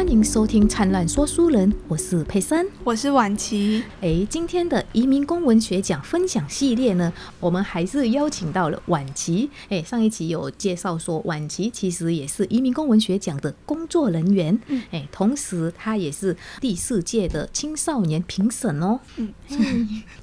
欢迎收听《灿烂说书人》，我是佩珊。我是婉琪。诶，今天的移民公文学奖分享系列呢，我们还是邀请到了婉琪。诶，上一期有介绍说，婉琪其实也是移民公文学奖的工作人员。嗯诶，同时她也是第四届的青少年评审哦。嗯，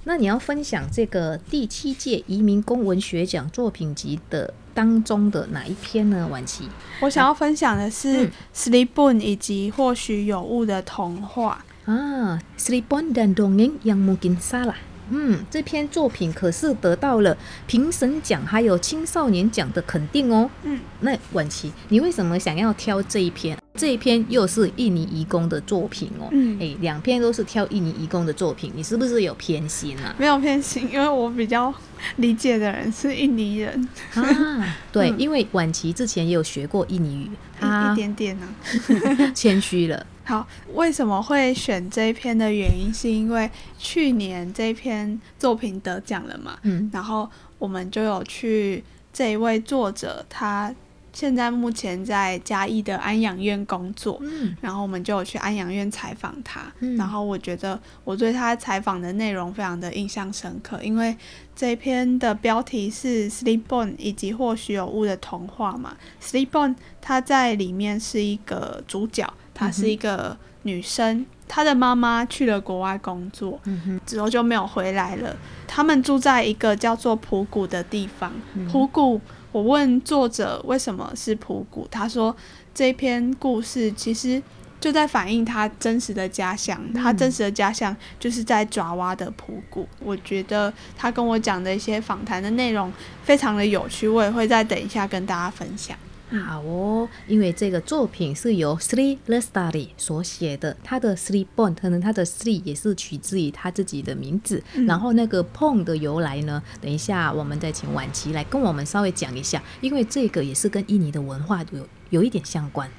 那你要分享这个第七届移民公文学奖作品集的当中的哪一篇呢？晚琪？我想要分享的是嗯《Sleep Boon》以及或许有误的童话。啊，Sleepon dan dongeng yang mungkin salah。嗯，这篇作品可是得到了评审奖还有青少年奖的肯定哦。嗯，那婉琪，你为什么想要挑这一篇？这一篇又是印尼移工的作品哦。嗯哎，两篇都是挑印尼移工的作品，你是不是有偏心啊？没有偏心，因为我比较理解的人是印尼人，啊，对，嗯因为婉琪之前也有学过印尼语，一一点点呢、谦虚了。好，为什么会选这一篇的原因，是因为去年这篇作品得奖了嘛，嗯。然后我们就有去这一位作者，他现在目前在嘉义的安养院工作，嗯。然后我们就有去安养院采访他，嗯。然后我觉得我对他采访的内容非常的印象深刻，因为这一篇的标题是《Sleep On》以及或许有误的童话嘛，《Sleep On》他在里面是一个主角，她是一个女生，她的妈妈去了国外工作，之后就没有回来了。他们住在一个叫做普谷的地方。嗯普谷，我问作者为什么是普谷，他说这篇故事其实就在反映他真实的家乡，他真实的家乡就是在爪哇的普谷。我觉得他跟我讲的一些访谈的内容非常的有趣，我也会再等一下跟大家分享。嗯。好哦，因为这个作品是由 Sri Lestari 所写的，他的 Sri Bon 可能他的 Sri 也是取自于他自己的名字，嗯。然后那个 Pon 的由来呢，等一下我们再请婉琪来跟我们稍微讲一下，因为这个也是跟印尼的文化有有一点相关。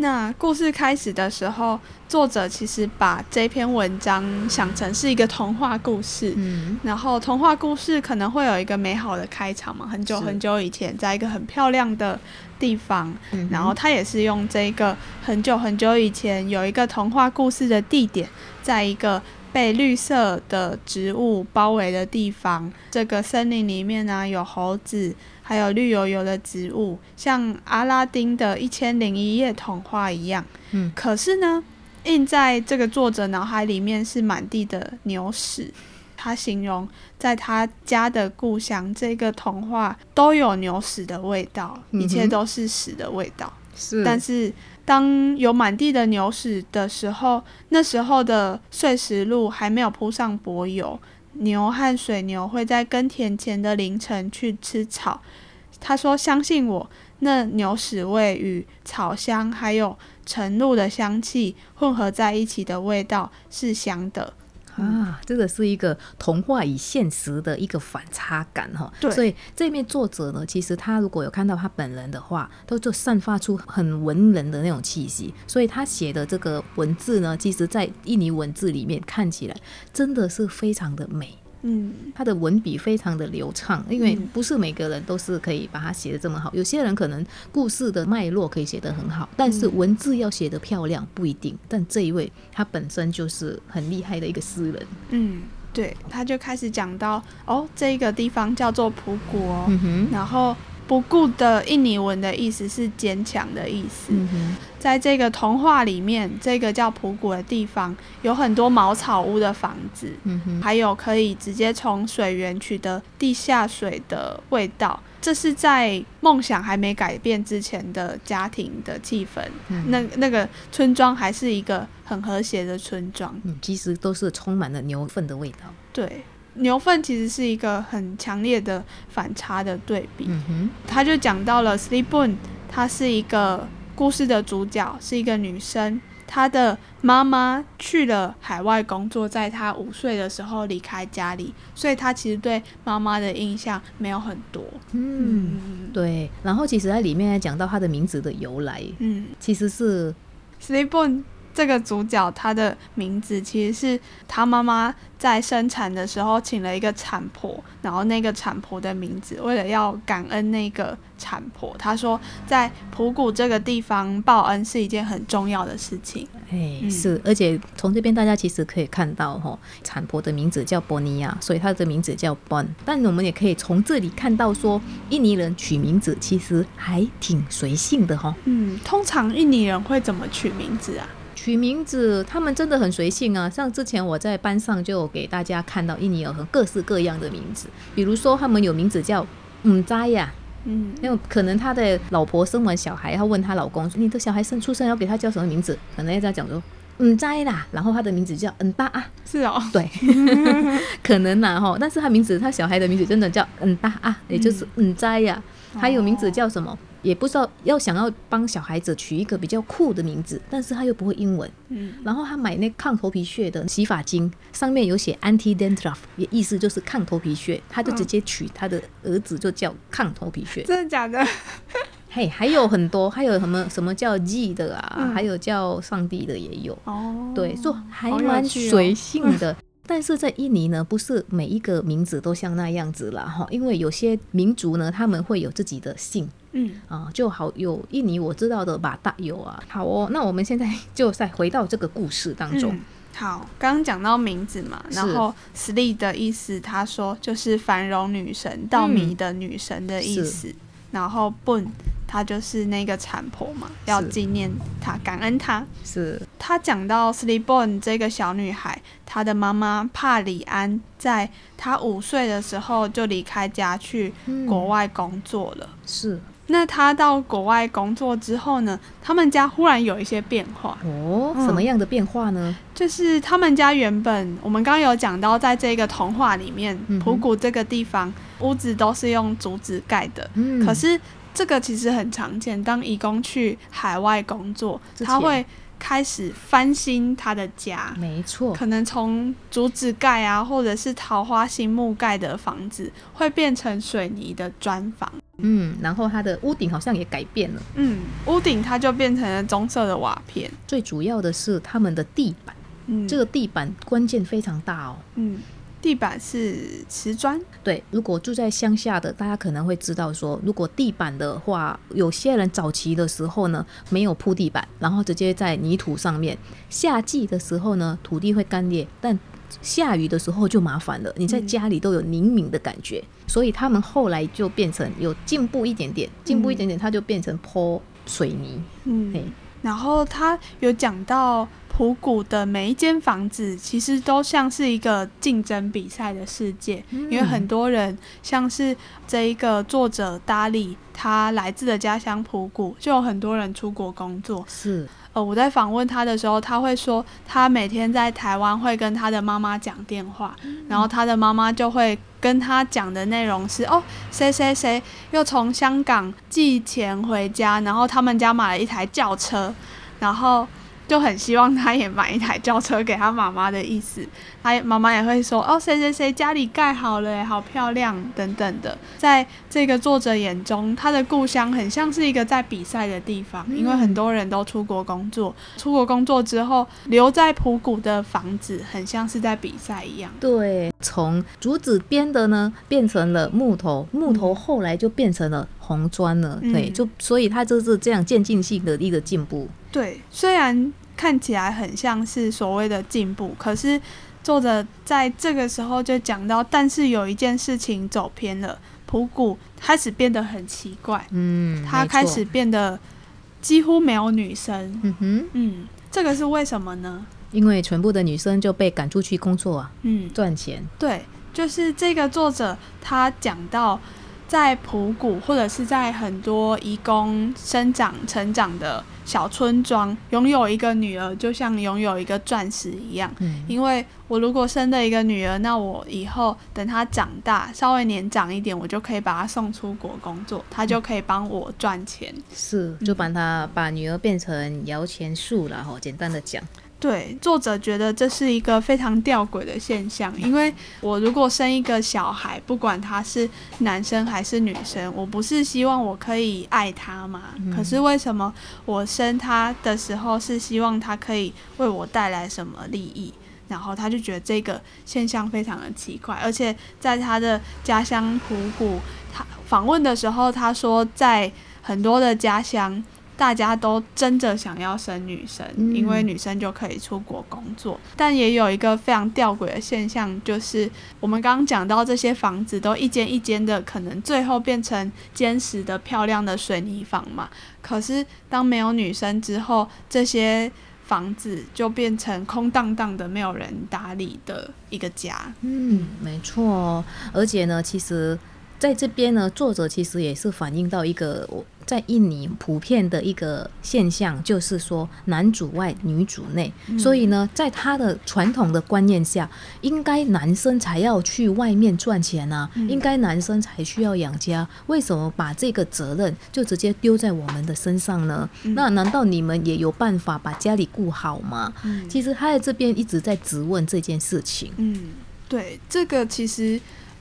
那故事开始的时候，作者其实把这篇文章想成是一个童话故事。嗯。然后童话故事可能会有一个美好的开场嘛，很久很久以前，在一个很漂亮的地方，嗯然后他也是用这个很久很久以前有一个童话故事的地点，在一个被绿色的植物包围的地方，这个森林里面呢有猴子，还有绿油油的植物，像阿拉丁的《一千零一夜》童话一样。嗯可是呢，印在这个作者脑海里面是满地的牛屎。他形容在他家的故乡，这个童话都有牛屎的味道，一切都是屎的味道。是但是当有满地的牛屎的时候，那时候的碎石路还没有铺上柏油，牛和水牛会在耕田前的凌晨去吃草。他说：“相信我，那牛屎味与草香还有晨露的香气混合在一起的味道是香的。啊，这个是一个童话与现实的一个反差感哈。对所以这面作者呢，其实他如果有看到他本人的话，都就散发出很文人的那种气息。所以他写的这个文字呢，其实在印尼文字里面看起来真的是非常的美。嗯，他的文笔非常的流畅，因为嗯不是每个人都是可以把它写的这么好。有些人可能故事的脉络可以写得很好，但是嗯文字要写得漂亮不一定。但这一位他本身就是很厉害的一个诗人。嗯，对，他就开始讲到哦，这个地方叫做蒲谷哦，然后不顾的印尼文的意思是坚强的意思。嗯哼。在这个童话里面，这个叫普谷的地方有很多茅草屋的房子，嗯哼，还有可以直接从水源取得地下水的味道。这是在梦想还没改变之前的家庭的气氛。嗯那那个村庄还是一个很和谐的村庄。嗯，其实都是充满了牛粪的味道。对，牛粪其实是一个很强烈的反差的对比。他就讲到了 Sleep Boon，她是一个故事的主角，是一个女生。她的妈妈去了海外工作，在她五岁的时候离开家里，所以她其实对妈妈的印象没有很多。嗯，对。然后其实在里面还讲到她的名字的由来，嗯其实是，Sleep Boon 这个主角他的名字其实是他妈妈在生产的时候请了一个产婆，然后那个产婆的名字，为了要感恩那个产婆，他说在普谷这个地方报恩是一件很重要的事情。哎，嗯是，而且从这边大家其实可以看到，哈，产婆的名字叫波尼亚，所以她的名字叫 Bon。但我们也可以从这里看到说，印尼人取名字其实还挺随性的，哈。嗯，通常印尼人会怎么取名字啊？取名字，他们真的很随性啊！像之前我在班上就给大家看到印尼有很各式各样的名字，比如说他们有名字叫嗯扎呀，嗯因为可能他的老婆生完小孩，要问他老公说：“你的小孩生出生要给他叫什么名字？”可能要这样讲说：“嗯扎啦。”然后他的名字叫嗯大啊，是哦，对，可能啦哈。但是他名字，他小孩的名字真的叫嗯大啊，也就是嗯扎呀。还有名字叫什么？也不知道，要想要帮小孩子取一个比较酷的名字，但是他又不会英文。嗯然后他买那抗头皮屑的洗发精，上面有写 anti dandruff，也意思就是抗头皮屑，他就直接取他的儿子就叫抗头皮屑。真的假的？嘿，还有很多，还有什么什么叫 G 的啊，嗯还有叫上帝的也有。哦，对，就还蛮随性的。但是在印尼呢，不是每一个名字都像那样子啦哈，因为有些民族呢，他们会有自己的姓嗯啊，就好有印尼我知道的马大有啊。好哦，那我们现在就再回到这个故事当中。嗯好，刚刚讲到名字嘛，然后 “sli” 的意思，他说就是繁荣女神、稻米的女神的意思。然后，Bon 她就是那个产婆嘛，要纪念她、感恩她。是她讲到 “sli bun” 这个小女孩，她的妈妈帕里安在她五岁的时候就离开家去国外工作了。是那她到国外工作之后呢，他们家忽然有一些变化。哦，嗯什么样的变化呢？就是他们家原本，我们刚刚有讲到，在这个童话里面，嗯普谷这个地方屋子都是用竹子盖的。嗯可是这个其实很常见，当义工去海外工作，他会开始翻新他的家，没错，可能从竹子盖啊，或者是桃花心木盖的房子，会变成水泥的砖房。嗯，然后它的屋顶好像也改变了，嗯，屋顶它就变成了棕色的瓦片。最主要的是他们的地板，嗯，这个地板关键非常大哦。嗯，地板是瓷砖。对，如果住在乡下的，大家可能会知道说，如果地板的话，有些人早期的时候呢，没有铺地板，然后直接在泥土上面。夏季的时候呢，土地会干裂，但下雨的时候就麻烦了，你在嗯家里都有凝敏的感觉，所以他们后来就变成有进步一点点，进步一点点，它就变成泼水泥。嗯嘿，然后他有讲到普谷的每一间房子，其实都像是一个竞争比赛的世界，因为很多人像是这一个作者达利，他来自的家乡普谷，就有很多人出国工作。是。呃，我在访问他的时候，他会说，他每天在台湾会跟他的妈妈讲电话，然后他的妈妈就会跟他讲的内容是，哦，谁谁谁又从香港寄钱回家，然后他们家买了一台轿车，然后就很希望他也买一台轿车给他妈妈的意思。他妈妈也会说，哦，谁谁谁家里盖好了，好漂亮等等的。在这个作者眼中，他的故乡很像是一个在比赛的地方，因为很多人都出国工作，出国工作之后留在普谷的房子，很像是在比赛一样。对，从竹子编的呢变成了木头，木头后来就变成了红砖了。嗯对，就所以他就是这样渐进性的一个进步。对，虽然看起来很像是所谓的进步，可是作者在这个时候就讲到，但是有一件事情走偏了，普谷开始变得很奇怪，嗯，他开始，变得几乎没有女生。嗯哼，嗯，这个是为什么呢？因为全部的女生就被赶出去工作啊，嗯，赚钱。对，就是这个作者他讲到，在普谷或者是在很多移工生长成长的小村庄，拥有一个女儿就像拥有一个钻石一样。嗯，因为我如果生了一个女儿，那我以后等她长大，稍微年长一点，我就可以把她送出国工作，她就可以帮我赚钱。是，就把她把女儿变成摇钱树了哈。简单的讲，对，作者觉得这是一个非常吊诡的现象，因为我如果生一个小孩，不管他是男生还是女生，我不是希望我可以爱他吗？可是为什么我生他的时候是希望他可以为我带来什么利益？然后他就觉得这个现象非常的奇怪，而且在他的家乡普谷，他访问的时候，他说在很多的家乡。大家都争着想要生女生，因为女生就可以出国工作。但也有一个非常吊诡的现象，就是我们刚刚讲到这些房子都一间一间的，可能最后变成坚实的漂亮的水泥房嘛。可是当没有女生之后，这些房子就变成空荡荡的，没有人打理的一个家。嗯，没错。而且呢，其实在这边呢，作者其实也是反映到一个我。在印尼普遍的一个现象就是说男主外女主内，所以呢，在他的传统的观念下，应该男生才要去外面赚钱啊，应该男生才需要养家，为什么把这个责任就直接丢在我们的身上呢？那难道你们也有办法把家里顾好吗？其实他在这边一直在质问这件事情。嗯，对，这个其实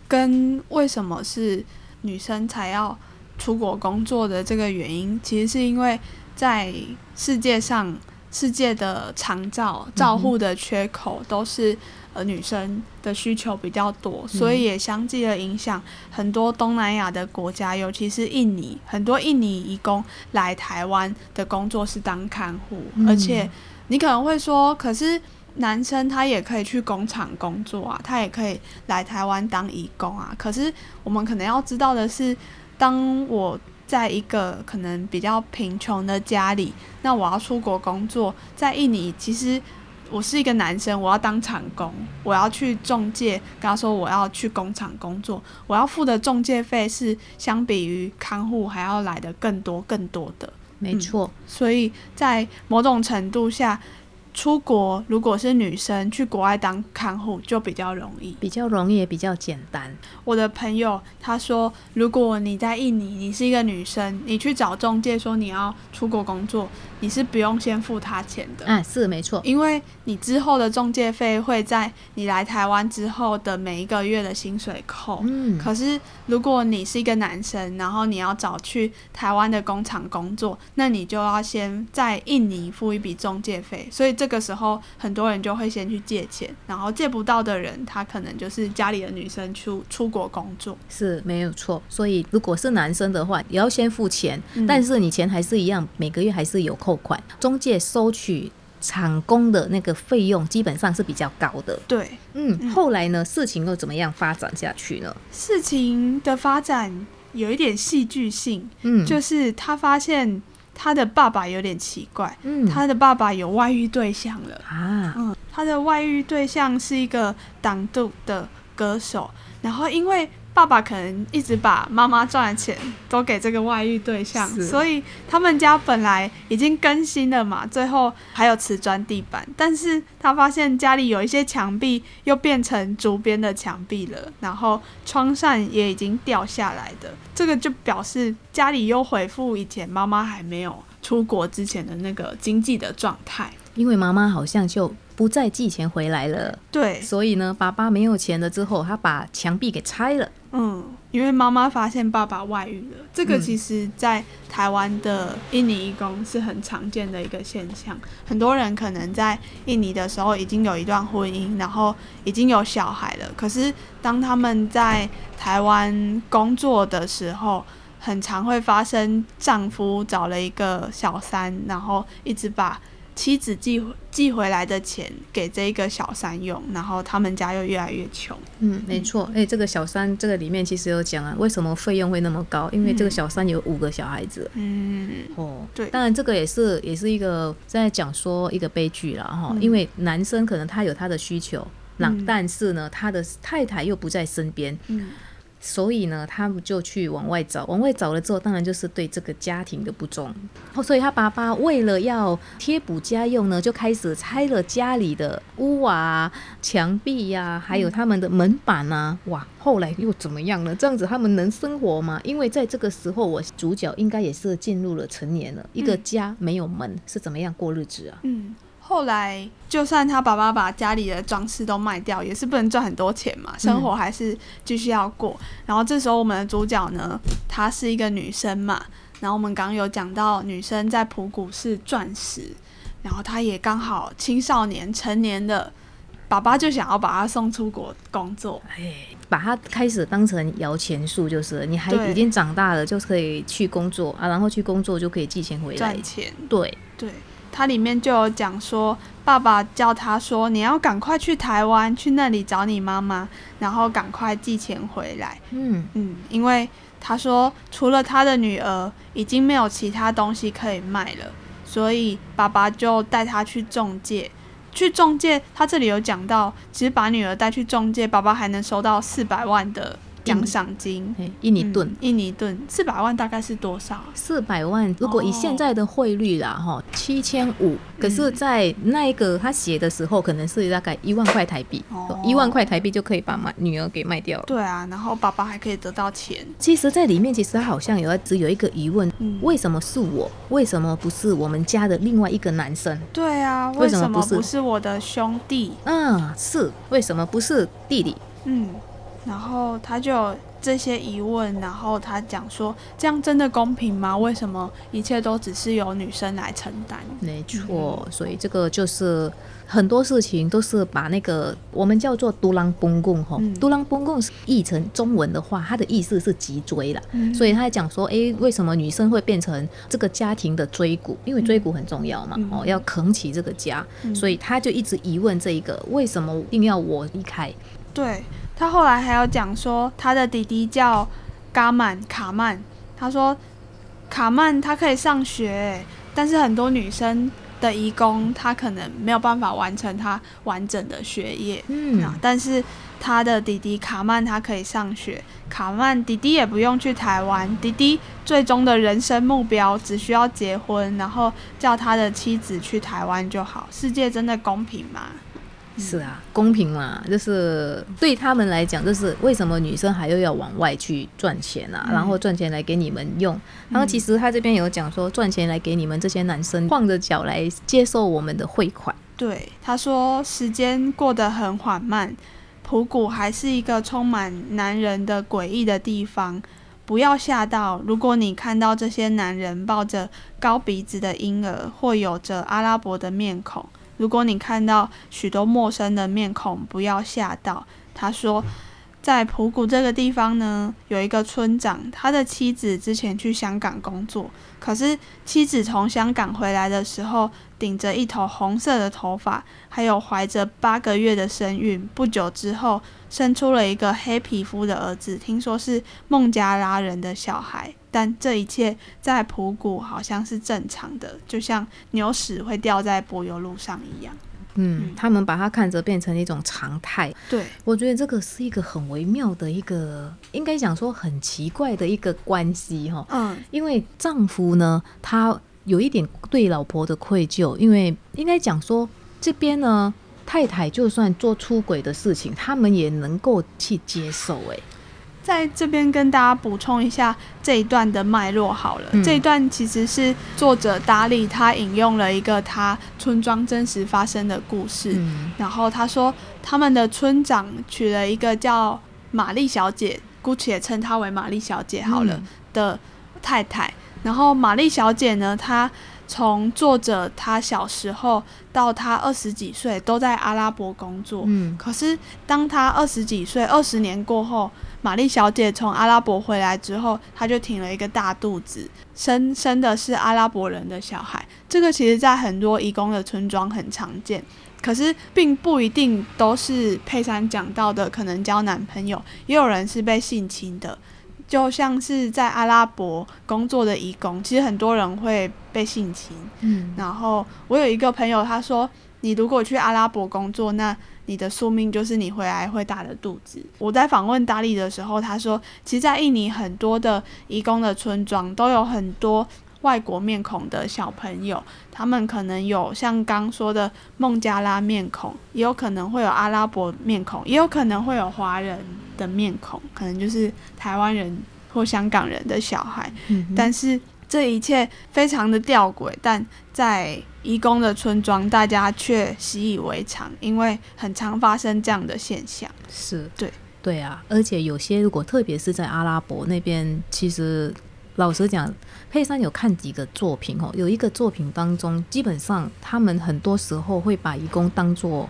跟为什么是女生才要。出国工作的这个原因，其实是因为在世界上，世界的长照照护的缺口都是呃女生的需求比较多，所以也相继的影响很多东南亚的国家，尤其是印尼，很多印尼移工来台湾的工作是当看护，而且你可能会说，可是男生他也可以去工厂工作啊，他也可以来台湾当义工啊，可是我们可能要知道的是。当我在一个可能比较贫穷的家里，那我要出国工作，在印尼，其实我是一个男生，我要当厂工，我要去中介，跟他说我要去工厂工作，我要付的中介费是相比于看护还要来的更多更多的，没错，所以在某种程度下。出国如果是女生去国外当看护就比较容易，比较容易也比较简单。我的朋友他说，如果你在印尼，你是一个女生，你去找中介说你要出国工作。你是不用先付他钱的，哎，是没错，因为你之后的中介费会在你来台湾之后的每一个月的薪水扣。嗯，可是如果你是一个男生，然后你要找去台湾的工厂工作，那你就要先在印尼付一笔中介费。所以这个时候很多人就会先去借钱，然后借不到的人，他可能就是家里的女生出出国工作，是没有错。所以如果是男生的话，也要先付钱，但是你钱还是一样，每个月还是有扣。扣款，中介收取厂工的那个费用基本上是比较高的。对，嗯，后来呢，事情又怎么样发展下去呢？事情的发展有一点戏剧性，嗯，就是他发现他的爸爸有点奇怪，嗯，他的爸爸有外遇对象了。啊，嗯，他的外遇对象是一个党度的歌手，然后因为。爸爸可能一直把妈妈赚的钱都给这个外遇对象，所以他们家本来已经更新了嘛，最后还有瓷砖地板，但是他发现家里有一些墙壁又变成竹编的墙壁了，然后窗扇也已经掉下来的，这个就表示家里又恢复以前妈妈还没有出国之前的那个经济的状态，因为妈妈好像就。不再寄钱回来了，对，所以呢，爸爸没有钱了之后，他把墙壁给拆了。嗯，因为妈妈发现爸爸外遇了，这个其实在台湾的印尼义工是很常见的一个现象。很多人可能在印尼的时候已经有一段婚姻，然后已经有小孩了，可是当他们在台湾工作的时候，很常会发生丈夫找了一个小三，然后一直把。妻子寄寄回来的钱给这个小三用，然后他们家又越来越穷。嗯，没错。哎，这个小三这个里面其实有讲啊，为什么费用会那么高？因为这个小三有五个小孩子。嗯，哦，对。当然，这个也是也是一个在讲说一个悲剧了哈。因为男生可能他有他的需求，那但是呢，他的太太又不在身边。嗯。所以呢，他们就去往外找，往外找了之后，当然就是对这个家庭的不忠。所以他爸爸为了要贴补家用呢，就开始拆了家里的屋瓦、墙壁呀，还有他们的门板啊。哇，后来又怎么样呢？这样子他们能生活吗？因为在这个时候，我主角应该也是进入了成年了，一个家没有门是怎么样过日子啊？嗯。后来，就算他爸爸把家里的装饰都卖掉，也是不能赚很多钱嘛，生活还是继续要过。然后这时候，我们的主角呢，她是一个女生嘛。然后我们刚刚有讲到，女生在普谷是钻石，然后她也刚好青少年成年的，爸爸就想要把她送出国工作，哎，把她开始当成摇钱树，就是你还已经长大了，就可以去工作啊，然后去工作就可以寄钱回来赚钱。对对。它里面就有讲说，爸爸叫他说：“你要赶快去台湾，去那里找你妈妈，然后赶快寄钱回来。”嗯嗯，因为他说除了他的女儿，已经没有其他东西可以卖了，所以爸爸就带他去中介。去中介，他这里有讲到，其实把女儿带去中介，爸爸还能收到四百万的。奖赏金，印尼盾，印尼盾四百万大概是多少？四百万，如果以现在的汇率啦，哈，七千五。可是，在那一个他写的时候，可能是大概一万块台币，一万块台币就可以把买女儿给卖掉了。对啊，然后爸爸还可以得到钱。其实，在里面其实他好像有只有一个疑问：为什么是我？为什么不是我们家的另外一个男生？对啊，为什么不是我的兄弟？嗯，是为什么不是弟弟？嗯。然后他就有这些疑问，然后他讲说：“这样真的公平吗？为什么一切都只是由女生来承担？”没错，所以这个就是很多事情都是把那个我们叫做“独狼崩共”哈，“独狼崩共”译成中文的话，它的意思是脊椎了。所以他在讲说：“哎，为什么女生会变成这个家庭的椎骨？因为椎骨很重要嘛，哦，要扛起这个家。所以他就一直疑问这一个：为什么一定要我离开？”对。他后来还有讲说，他的弟弟叫嘎曼卡曼。他说，卡曼他可以上学，但是很多女生的义工，他可能没有办法完成他完整的学业。嗯，但是他的弟弟卡曼他可以上学。卡曼弟弟也不用去台湾，弟弟最终的人生目标只需要结婚，然后叫他的妻子去台湾就好。世界真的公平吗？是啊，公平嘛，就是对他们来讲，就是为什么女生还又要往外去赚钱啊？然后赚钱来给你们用。然后其实他这边有讲说，赚钱来给你们这些男生晃着脚来接受我们的汇款。对，他说时间过得很缓慢，普谷还是一个充满男人的诡异的地方。不要吓到，如果你看到这些男人抱着高鼻子的婴儿，或有着阿拉伯的面孔。如果你看到许多陌生的面孔，不要吓到。他说，在普谷这个地方呢，有一个村长，他的妻子之前去香港工作，可是妻子从香港回来的时候，顶着一头红色的头发，还有怀着八个月的身孕，不久之后生出了一个黑皮肤的儿子，听说是孟加拉人的小孩。但这一切在普谷好像是正常的，就像牛屎会掉在柏油路上一样。嗯，他们把它看着变成一种常态。对，我觉得这个是一个很微妙的一个，应该讲说很奇怪的一个关系哈。嗯，因为丈夫呢，他有一点对老婆的愧疚，因为应该讲说这边呢，太太就算做出轨的事情，他们也能够去接受。哎。在这边跟大家补充一下这一段的脉络好了。这一段其实是作者达利他引用了一个他村庄真实发生的故事，然后他说他们的村长娶了一个叫玛丽小姐，姑且称她为玛丽小姐好了的太太。然后玛丽小姐呢，她从作者她小时候到她二十几岁都在阿拉伯工作。嗯，可是当她二十几岁，二十年过后。玛丽小姐从阿拉伯回来之后，她就挺了一个大肚子，生生的是阿拉伯人的小孩。这个其实在很多移工的村庄很常见，可是并不一定都是佩珊讲到的，可能交男朋友，也有人是被性侵的。就像是在阿拉伯工作的移工，其实很多人会被性侵。嗯，然后我有一个朋友，他说，你如果去阿拉伯工作，那你的宿命就是你回来会大的肚子。我在访问达利的时候，他说，其实，在印尼很多的移工的村庄都有很多外国面孔的小朋友，他们可能有像刚说的孟加拉面孔，也有可能会有阿拉伯面孔，也有可能会有华人的面孔，可能就是台湾人或香港人的小孩。但是这一切非常的吊诡，但在移工的村庄，大家却习以为常，因为很常发生这样的现象。是对对啊，而且有些如果特别是在阿拉伯那边，其实老实讲，佩珊有看几个作品哦，有一个作品当中，基本上他们很多时候会把移工当做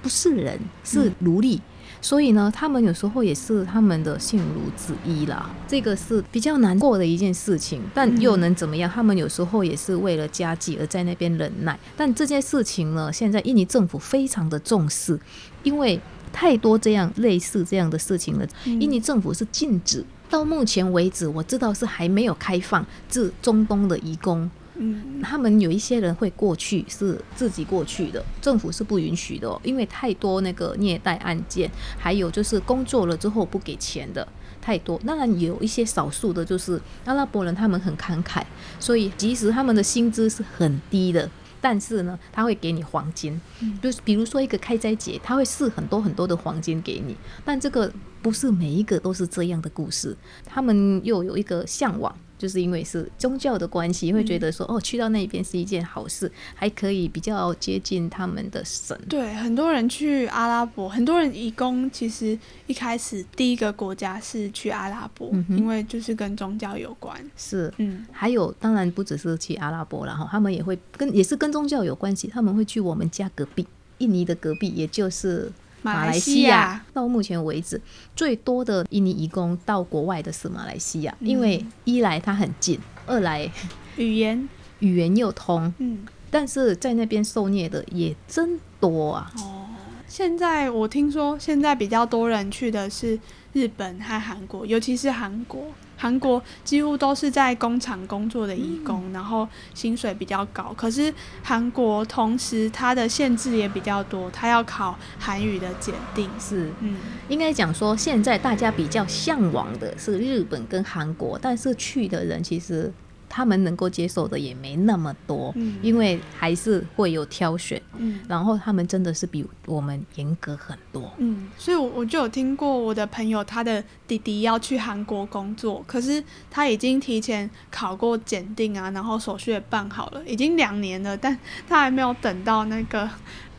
不是人，是奴隶。所以呢，他们有时候也是他们的性奴之一啦，这个是比较难过的一件事情，但又能怎么样？他们有时候也是为了家计而在那边忍耐。但这件事情呢，现在印尼政府非常的重视，因为太多这样类似这样的事情了，印尼政府是禁止。到目前为止，我知道是还没有开放至中东的移工。嗯，他们有一些人会过去，是自己过去的，政府是不允许的，哦，因为太多那个虐待案件，还有就是工作了之后不给钱的太多。当然有一些少数的，就是阿拉伯人，他们很慷慨，所以即使他们的薪资是很低的，但是呢，他会给你黄金，就是比如说一个开斋节，他会试很多很多的黄金给你，但这个不是每一个都是这样的故事，他们又有一个向往。就是因为是宗教的关系，会觉得说哦，去到那边是一件好事，还可以比较接近他们的神。对，很多人去阿拉伯，很多人义工，其实一开始第一个国家是去阿拉伯，因为就是跟宗教有关。是，嗯，还有当然不只是去阿拉伯然后他们也会跟也是跟宗教有关系，他们会去我们家隔壁印尼的隔壁，也就是。马来西亚。到目前为止最多的印尼移工到国外的是马来西亚，因为一来它很近，二来语言。语言又通，嗯，但是在那边受虐的也真多啊。哦，现在我听说现在比较多人去的是日本和韩国，尤其是韩国。韩国几乎都是在工厂工作的义工，然后薪水比较高。可是韩国同时它的限制也比较多，它要考韩语的检定。是，嗯，应该讲说现在大家比较向往的是日本跟韩国，但是去的人其实。他们能够接受的也没那么多，嗯因为还是会有挑选，嗯然后他们真的是比我们严格很多。嗯，所以，我我就有听过我的朋友，他的弟弟要去韩国工作，可是他已经提前考过检定啊，然后手续也办好了，已经两年了，但他还没有等到那个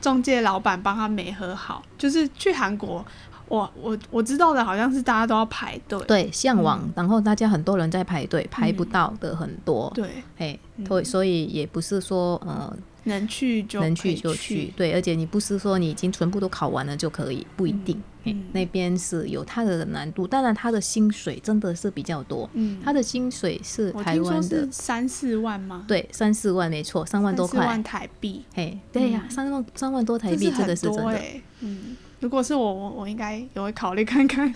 中介老板帮他美合好，就是去韩国。我我我知道的好像是大家都要排队，对，向往，然后大家很多人在排队，排不到的很多，对，哎，对，所以也不是说呃能去就能去就去，对，而且你不是说你已经全部都考完了就可以，不一定，那边是有它的难度，当然他的薪水真的是比较多，嗯，他的薪水是台湾的三四万吗？对，三四万没错，三万多块，万台币，嘿，对呀，三万三万多台币，这个是真的，嗯。如果是我，我我应该也会考虑看看。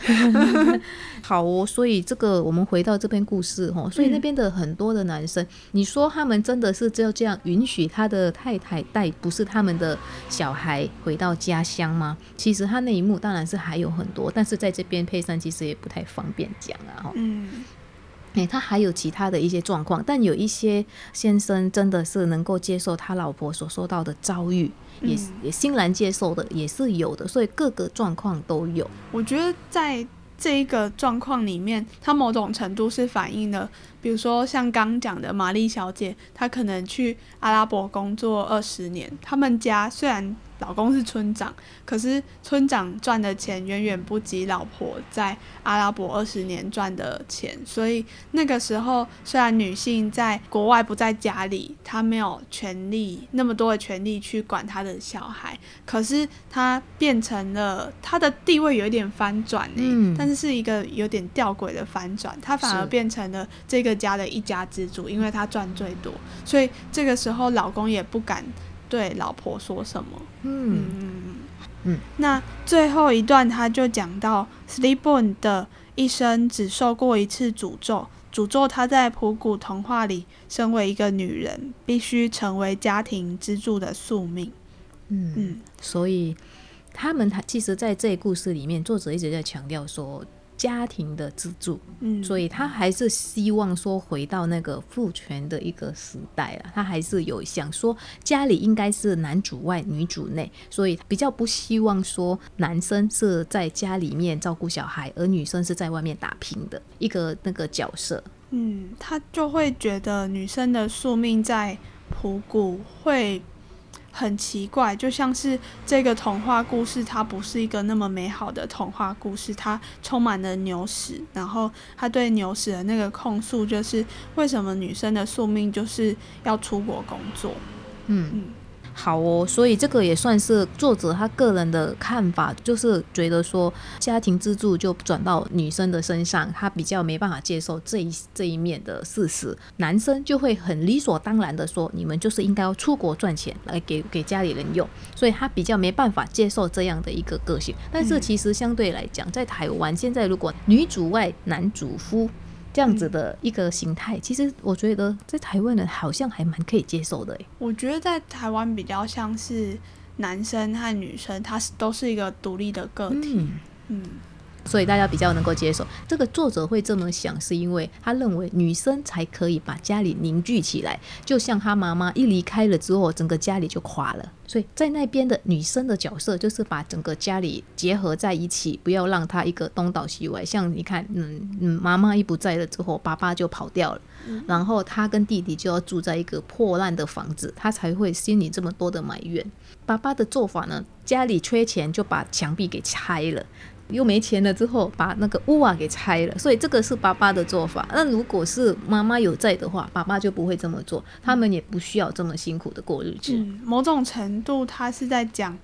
好哦，所以这个我们回到这篇故事哦，所以那边的很多的男生，你说他们真的是就这样允许他的太太带不是他们的小孩回到家乡吗？其实他那一幕当然是还有很多，但是在这边配上其实也不太方便讲啊。哈，嗯，哎，他还有其他的一些状况，但有一些先生真的是能够接受他老婆所受到的遭遇。也也欣然接受的也是有的，所以各个状况都有。我觉得在这一个状况里面，它某种程度是反映了，比如说像刚讲的玛丽小姐，她可能去阿拉伯工作二十年，他们家虽然。老公是村长，可是村长赚的钱远远不及老婆在阿拉伯二十年赚的钱，所以那个时候虽然女性在国外不在家里，她没有权利那么多的权利去管她的小孩，可是她变成了她的地位有一点翻转呢，但是是一个有点吊诡的翻转，她反而变成了这个家的一家之主，因为她赚最多，所以这个时候老公也不敢。对老婆说什么？嗯嗯嗯那最后一段他就讲到 s l e e p o n 的一生只受过一次诅咒，诅咒他在普古童话里身为一个女人，必须成为家庭支柱的宿命。嗯嗯，所以他们他其实，在这个故事里面，作者一直在强调说。家庭的支柱，嗯，所以他还是希望说回到那个父权的一个时代了。他还是有想说家里应该是男主外女主内，所以比较不希望说男生是在家里面照顾小孩，而女生是在外面打拼的一个那个角色。嗯，他就会觉得女生的宿命在普谷会很奇怪，就像是这个童话故事，它不是一个那么美好的童话故事，它充满了牛屎。然后他对牛屎的那个控诉，就是为什么女生的宿命就是要出国工作？嗯嗯。好哦，所以这个也算是作者他个人的看法，就是觉得说家庭支柱就转到女生的身上，他比较没办法接受这一这一面的事实，男生就会很理所当然的说，你们就是应该要出国赚钱来给给家里人用，所以他比较没办法接受这样的一个个性。但是其实相对来讲，在台湾现在如果女主外男主夫。这样子的一个形态，其实我觉得在台湾人好像还蛮可以接受的我觉得在台湾比较像是男生和女生，他是都是一个独立的个体。嗯。所以大家比较能够接受，这个作者会这么想，是因为他认为女生才可以把家里凝聚起来，就像他妈妈一离开了之后，整个家里就垮了。所以在那边的女生的角色，就是把整个家里结合在一起，不要让他一个东倒西歪。像你看，嗯嗯，妈妈一不在了之后，爸爸就跑掉了，然后他跟弟弟就要住在一个破烂的房子，他才会心里这么多的埋怨。爸爸的做法呢，家里缺钱就把墙壁给拆了。又没钱了之后，把那个屋瓦给拆了，所以这个是爸爸的做法。那如果是妈妈有在的话，爸爸就不会这么做，他们也不需要这么辛苦的过日子。某种程度，他是在讲，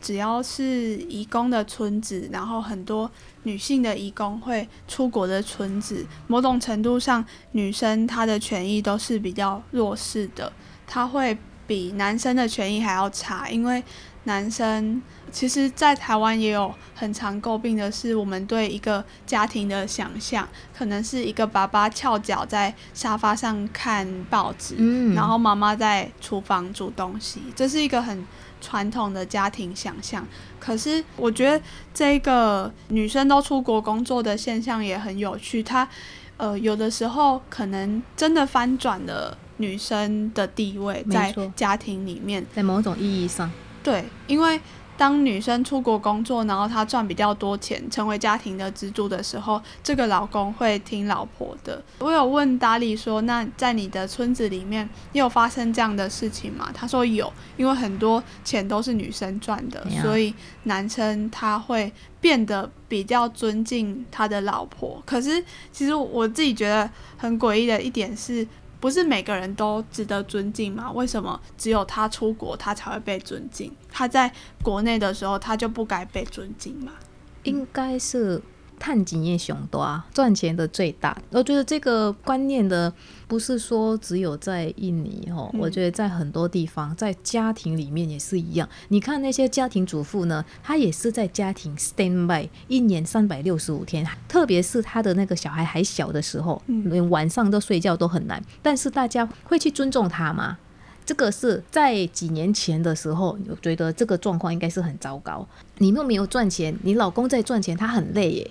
只要是移工的村子，然后很多女性的移工会出国的村子，某种程度上，女生她的权益都是比较弱势的，她会比男生的权益还要差，因为。男生其实，在台湾也有很常诟病的是，我们对一个家庭的想象，可能是一个爸爸翘脚在沙发上看报纸，然后妈妈在厨房煮东西，这是一个很传统的家庭想象。可是，我觉得这个女生都出国工作的现象也很有趣，她呃，有的时候可能真的翻转了女生的地位在家庭里面，在某种意义上。对，因为当女生出国工作，然后她赚比较多钱，成为家庭的支柱的时候，这个老公会听老婆的。我有问达里说：“那在你的村子里面，你有发生这样的事情吗？”他说有，因为很多钱都是女生赚的，所以男生他会变得比较尊敬他的老婆。可是，其实我自己觉得很诡异的一点是。不是每个人都值得尊敬吗？为什么只有他出国，他才会被尊敬？他在国内的时候，他就不该被尊敬吗？应该是。探金业雄多啊，赚钱的最大。我觉得这个观念的不是说只有在印尼哦，我觉得在很多地方，在家庭里面也是一样。你看那些家庭主妇呢，她也是在家庭 stand by 一年三百六十五天，特别是她的那个小孩还小的时候，连晚上都睡觉都很难。但是大家会去尊重她吗？这个是在几年前的时候，我觉得这个状况应该是很糟糕。你又没有赚钱，你老公在赚钱，他很累耶。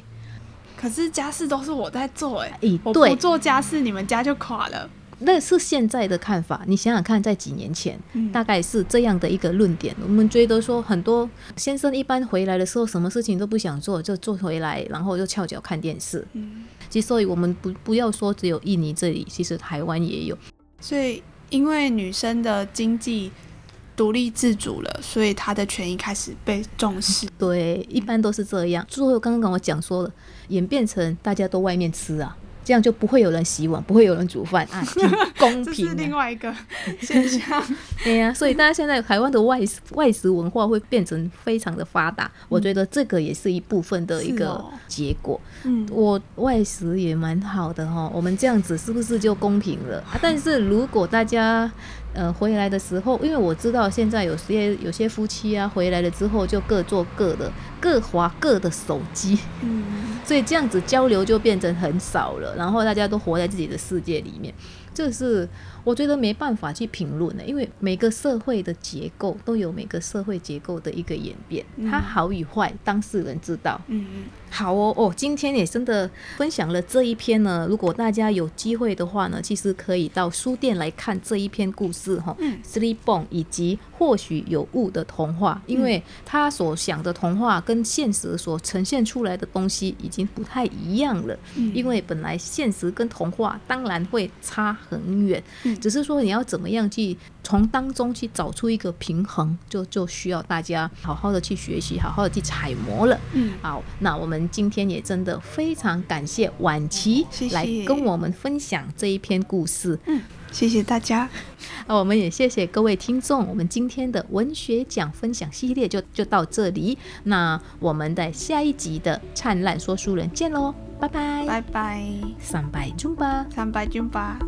可是家事都是我在做哎，我不做家事，你们家就垮了。那是现在的看法，你想想看，在几年前，大概是这样的一个论点。我们觉得说，很多先生一般回来的时候，什么事情都不想做，就坐回来，然后就翘脚看电视。嗯，其实所以我们不不要说只有印尼这里，其实台湾也有。所以，因为女生的经济。独立自主了，所以他的权益开始被重视。对，一般都是这样。最后刚刚跟我讲说了，演变成大家都外面吃啊，这样就不会有人洗碗，不会有人煮饭啊，公平。这是另外一个现象。对 呀，所以大家现在台湾的外外食文化会变成非常的发达，我觉得这个也是一部分的一个结果。嗯，我外食也蛮好的哈，我们这样子是不是就公平了？啊但是如果大家。呃，回来的时候，因为我知道现在有些有些夫妻啊，回来了之后就各做各的，各划各的手机，嗯，所以这样子交流就变成很少了，然后大家都活在自己的世界里面，这是我觉得没办法去评论的，因为每个社会的结构都有每个社会结构的一个演变，它好与坏，当事人知道。嗯嗯，好哦哦，今天也真的分享了这一篇呢。如果大家有机会的话呢，其实可以到书店来看这一篇故事哈，嗯《Sleep Bone》以及或许有误的童话，因为他所想的童话跟现实所呈现出来的东西已经不太一样了。嗯因为本来现实跟童话当然会差很远，嗯只是说你要怎么样去从当中去找出一个平衡，就就需要大家好好的去学习，好好的去揣摩了。嗯好，那我们今天也真的非常感谢婉琪来跟我们分享这一篇故事。嗯谢谢大家，那我们也谢谢各位听众，我们今天的文学奖分享系列就就到这里。那我们在下一集的灿烂说书人见喽，拜拜，拜拜，三拜中吧。三百军吧。